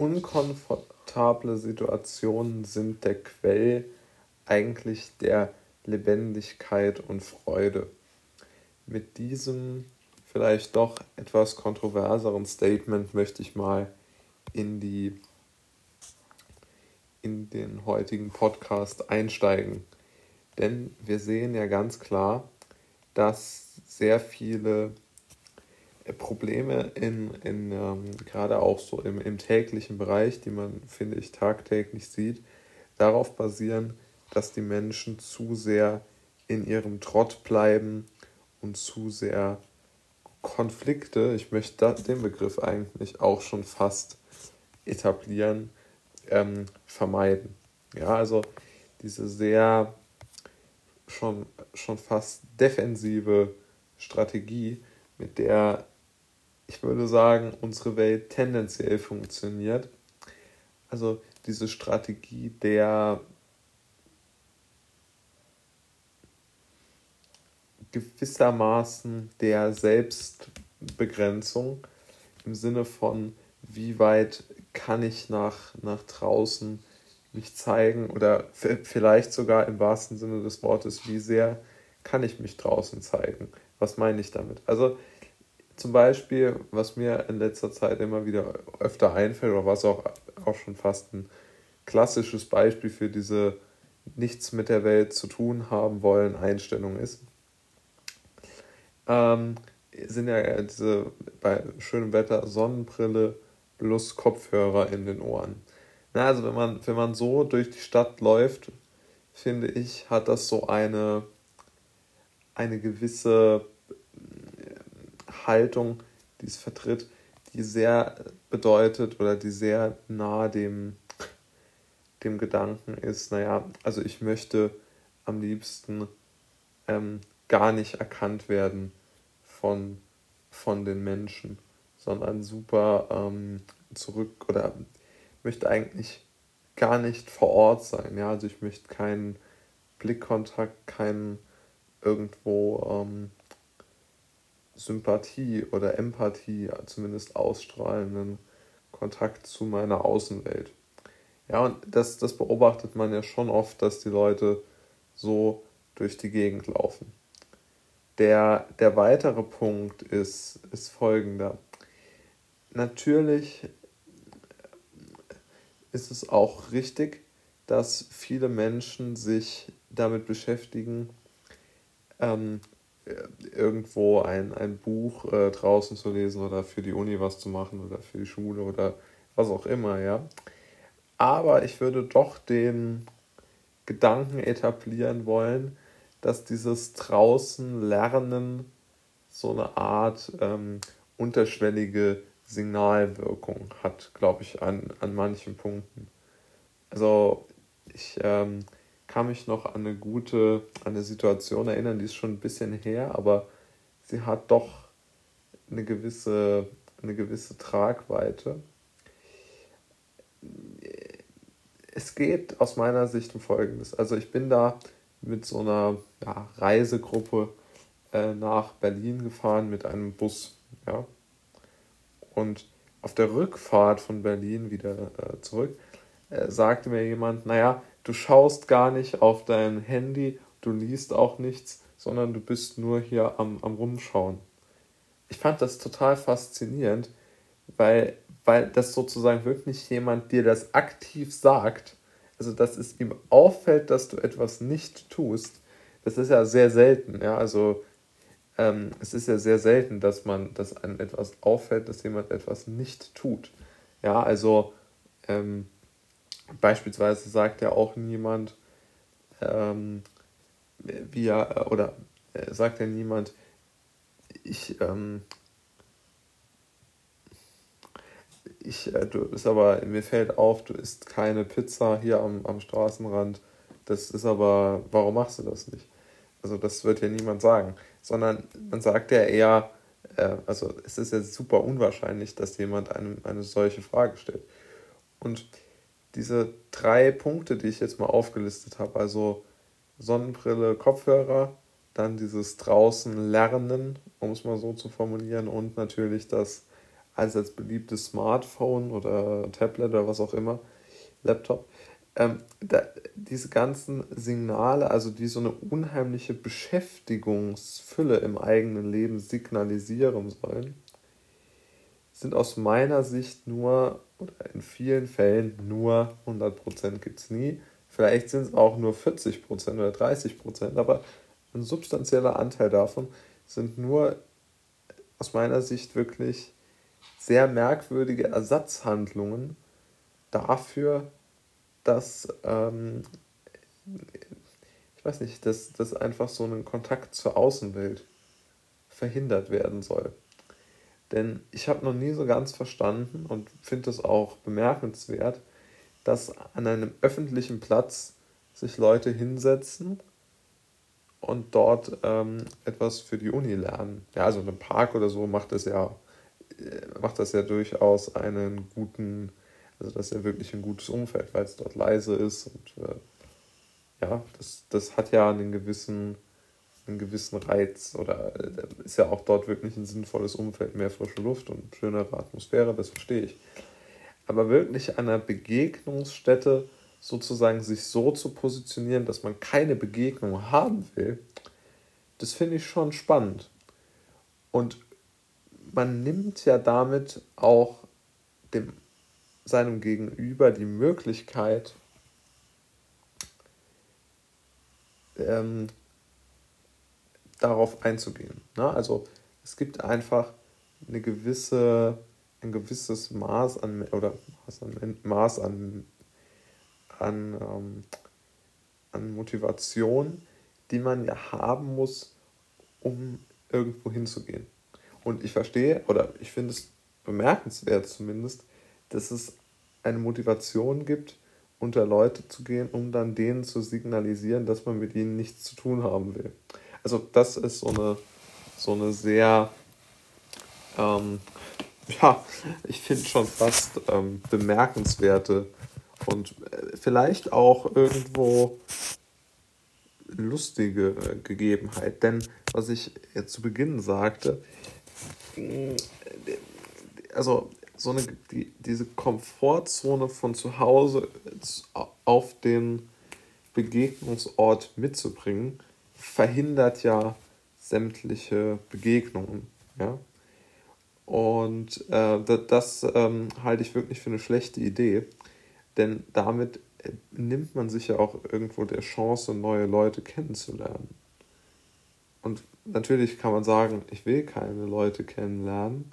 unkomfortable Situationen sind der Quell eigentlich der Lebendigkeit und Freude. Mit diesem vielleicht doch etwas kontroverseren Statement möchte ich mal in die in den heutigen Podcast einsteigen. Denn wir sehen ja ganz klar, dass sehr viele Probleme in, in ähm, gerade auch so im, im täglichen Bereich, die man, finde ich, tagtäglich sieht, darauf basieren, dass die Menschen zu sehr in ihrem Trott bleiben und zu sehr Konflikte, ich möchte den Begriff eigentlich auch schon fast etablieren, ähm, vermeiden. Ja, also diese sehr schon, schon fast defensive Strategie, mit der ich würde sagen, unsere Welt tendenziell funktioniert. Also diese Strategie der gewissermaßen der Selbstbegrenzung im Sinne von, wie weit kann ich nach, nach draußen mich zeigen oder vielleicht sogar im wahrsten Sinne des Wortes, wie sehr kann ich mich draußen zeigen. Was meine ich damit? Also zum Beispiel, was mir in letzter Zeit immer wieder öfter einfällt oder was auch, auch schon fast ein klassisches Beispiel für diese nichts mit der Welt zu tun haben wollen Einstellung ist, ähm, sind ja diese bei schönem Wetter Sonnenbrille plus Kopfhörer in den Ohren. Na, also wenn man, wenn man so durch die Stadt läuft, finde ich, hat das so eine, eine gewisse Haltung, die es vertritt, die sehr bedeutet oder die sehr nah dem, dem Gedanken ist, naja, also ich möchte am liebsten ähm, gar nicht erkannt werden von, von den Menschen, sondern super ähm, zurück oder möchte eigentlich gar nicht vor Ort sein. Ja, also ich möchte keinen Blickkontakt, keinen irgendwo ähm, Sympathie oder Empathie zumindest ausstrahlenden Kontakt zu meiner Außenwelt. Ja, und das, das beobachtet man ja schon oft, dass die Leute so durch die Gegend laufen. Der, der weitere Punkt ist, ist folgender. Natürlich ist es auch richtig, dass viele Menschen sich damit beschäftigen, ähm, irgendwo ein, ein Buch äh, draußen zu lesen oder für die Uni was zu machen oder für die Schule oder was auch immer, ja. Aber ich würde doch den Gedanken etablieren wollen, dass dieses draußen Lernen so eine Art ähm, unterschwellige Signalwirkung hat, glaube ich, an, an manchen Punkten. Also ich ähm, kann mich noch an eine gute, an eine Situation erinnern, die ist schon ein bisschen her, aber sie hat doch eine gewisse, eine gewisse Tragweite. Es geht aus meiner Sicht um Folgendes. Also ich bin da mit so einer ja, Reisegruppe äh, nach Berlin gefahren mit einem Bus. Ja? Und auf der Rückfahrt von Berlin wieder äh, zurück äh, sagte mir jemand, naja, du schaust gar nicht auf dein Handy, du liest auch nichts, sondern du bist nur hier am, am Rumschauen. Ich fand das total faszinierend, weil, weil das sozusagen wirklich jemand dir das aktiv sagt, also dass es ihm auffällt, dass du etwas nicht tust, das ist ja sehr selten, ja, also ähm, es ist ja sehr selten, dass man, dass einem etwas auffällt, dass jemand etwas nicht tut. Ja, also ähm, Beispielsweise sagt ja auch niemand, ähm, wie er, oder äh, sagt ja niemand, ich, ähm, ich, äh, du ist aber, mir fällt auf, du isst keine Pizza hier am, am Straßenrand. Das ist aber, warum machst du das nicht? Also das wird ja niemand sagen, sondern man sagt ja eher, äh, also es ist ja super unwahrscheinlich, dass jemand einem eine solche Frage stellt. Und diese drei Punkte, die ich jetzt mal aufgelistet habe, also Sonnenbrille, Kopfhörer, dann dieses draußen Lernen, um es mal so zu formulieren, und natürlich das allseits beliebtes Smartphone oder Tablet oder was auch immer, Laptop, ähm, da, diese ganzen Signale, also die so eine unheimliche Beschäftigungsfülle im eigenen Leben signalisieren sollen, sind aus meiner Sicht nur, oder in vielen Fällen nur 100% gibt es nie. Vielleicht sind es auch nur 40% oder 30%, aber ein substanzieller Anteil davon sind nur aus meiner Sicht wirklich sehr merkwürdige Ersatzhandlungen dafür, dass, ähm, ich weiß nicht, dass, dass einfach so ein Kontakt zur Außenwelt verhindert werden soll. Denn ich habe noch nie so ganz verstanden und finde es auch bemerkenswert, dass an einem öffentlichen Platz sich Leute hinsetzen und dort ähm, etwas für die Uni lernen. Ja, also ein Park oder so macht das ja, äh, macht das ja durchaus einen guten, also das ist ja wirklich ein gutes Umfeld, weil es dort leise ist und äh, ja, das, das hat ja einen gewissen, einen gewissen Reiz oder äh, ist ja auch dort wirklich ein sinnvolles Umfeld, mehr frische Luft und schönere Atmosphäre, das verstehe ich. Aber wirklich an einer Begegnungsstätte sozusagen sich so zu positionieren, dass man keine Begegnung haben will, das finde ich schon spannend. Und man nimmt ja damit auch dem, seinem Gegenüber die Möglichkeit, ähm, darauf einzugehen. Ne? Also es gibt einfach eine gewisse, ein gewisses Maß an oder Maß an, Maß an an, ähm, an Motivation, die man ja haben muss, um irgendwo hinzugehen. Und ich verstehe, oder ich finde es bemerkenswert zumindest, dass es eine Motivation gibt, unter Leute zu gehen, um dann denen zu signalisieren, dass man mit ihnen nichts zu tun haben will. Also das ist so eine, so eine sehr, ähm, ja, ich finde schon fast ähm, bemerkenswerte und äh, vielleicht auch irgendwo lustige äh, Gegebenheit. Denn was ich jetzt zu Beginn sagte, mm, also so eine, die, diese Komfortzone von zu Hause auf den Begegnungsort mitzubringen, verhindert ja sämtliche Begegnungen. Ja? Und äh, das, das ähm, halte ich wirklich für eine schlechte Idee. Denn damit äh, nimmt man sich ja auch irgendwo der Chance, neue Leute kennenzulernen. Und natürlich kann man sagen, ich will keine Leute kennenlernen,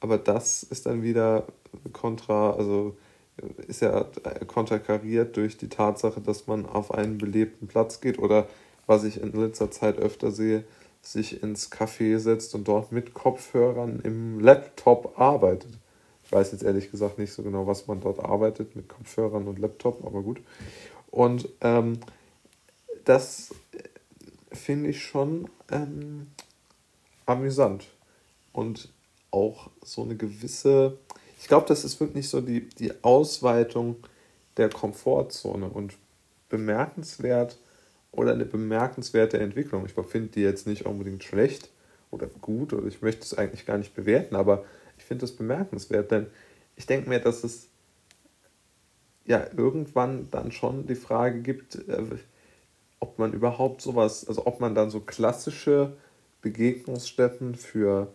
aber das ist dann wieder kontra, also äh, ist ja äh, konterkariert durch die Tatsache, dass man auf einen belebten Platz geht oder was ich in letzter Zeit öfter sehe, sich ins Café setzt und dort mit Kopfhörern im Laptop arbeitet. Ich weiß jetzt ehrlich gesagt nicht so genau, was man dort arbeitet mit Kopfhörern und Laptop, aber gut. Und ähm, das finde ich schon ähm, amüsant. Und auch so eine gewisse, ich glaube, das ist wirklich so die, die Ausweitung der Komfortzone und bemerkenswert oder eine bemerkenswerte Entwicklung. Ich finde die jetzt nicht unbedingt schlecht oder gut oder ich möchte es eigentlich gar nicht bewerten, aber ich finde das bemerkenswert, denn ich denke mir, dass es ja irgendwann dann schon die Frage gibt, äh, ob man überhaupt sowas, also ob man dann so klassische Begegnungsstätten für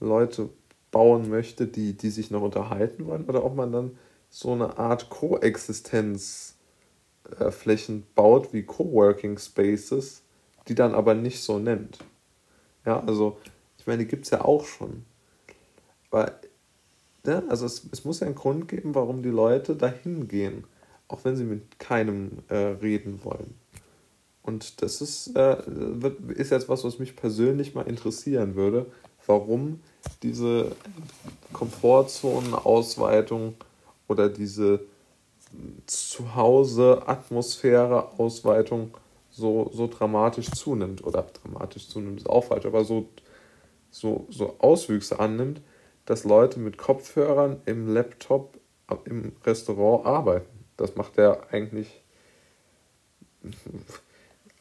Leute bauen möchte, die, die sich noch unterhalten wollen, oder ob man dann so eine Art Koexistenzflächen äh, baut wie Coworking Spaces, die dann aber nicht so nennt. Ja, also ich meine, die gibt es ja auch schon. Weil, ne, also es, es muss ja einen Grund geben, warum die Leute dahin gehen, auch wenn sie mit keinem äh, reden wollen. Und das ist, äh, wird, ist jetzt was, was mich persönlich mal interessieren würde, warum diese Komfortzonen-Ausweitung oder diese Zuhause-Atmosphäre-Ausweitung so, so dramatisch zunimmt. Oder dramatisch zunimmt ist auch falsch, aber so, so, so Auswüchse annimmt, dass Leute mit Kopfhörern im Laptop im Restaurant arbeiten. Das macht er eigentlich,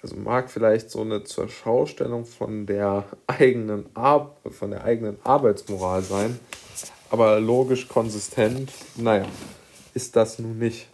also mag vielleicht so eine Zurschaustellung von der eigenen, Ar von der eigenen Arbeitsmoral sein, aber logisch konsistent, naja, ist das nun nicht.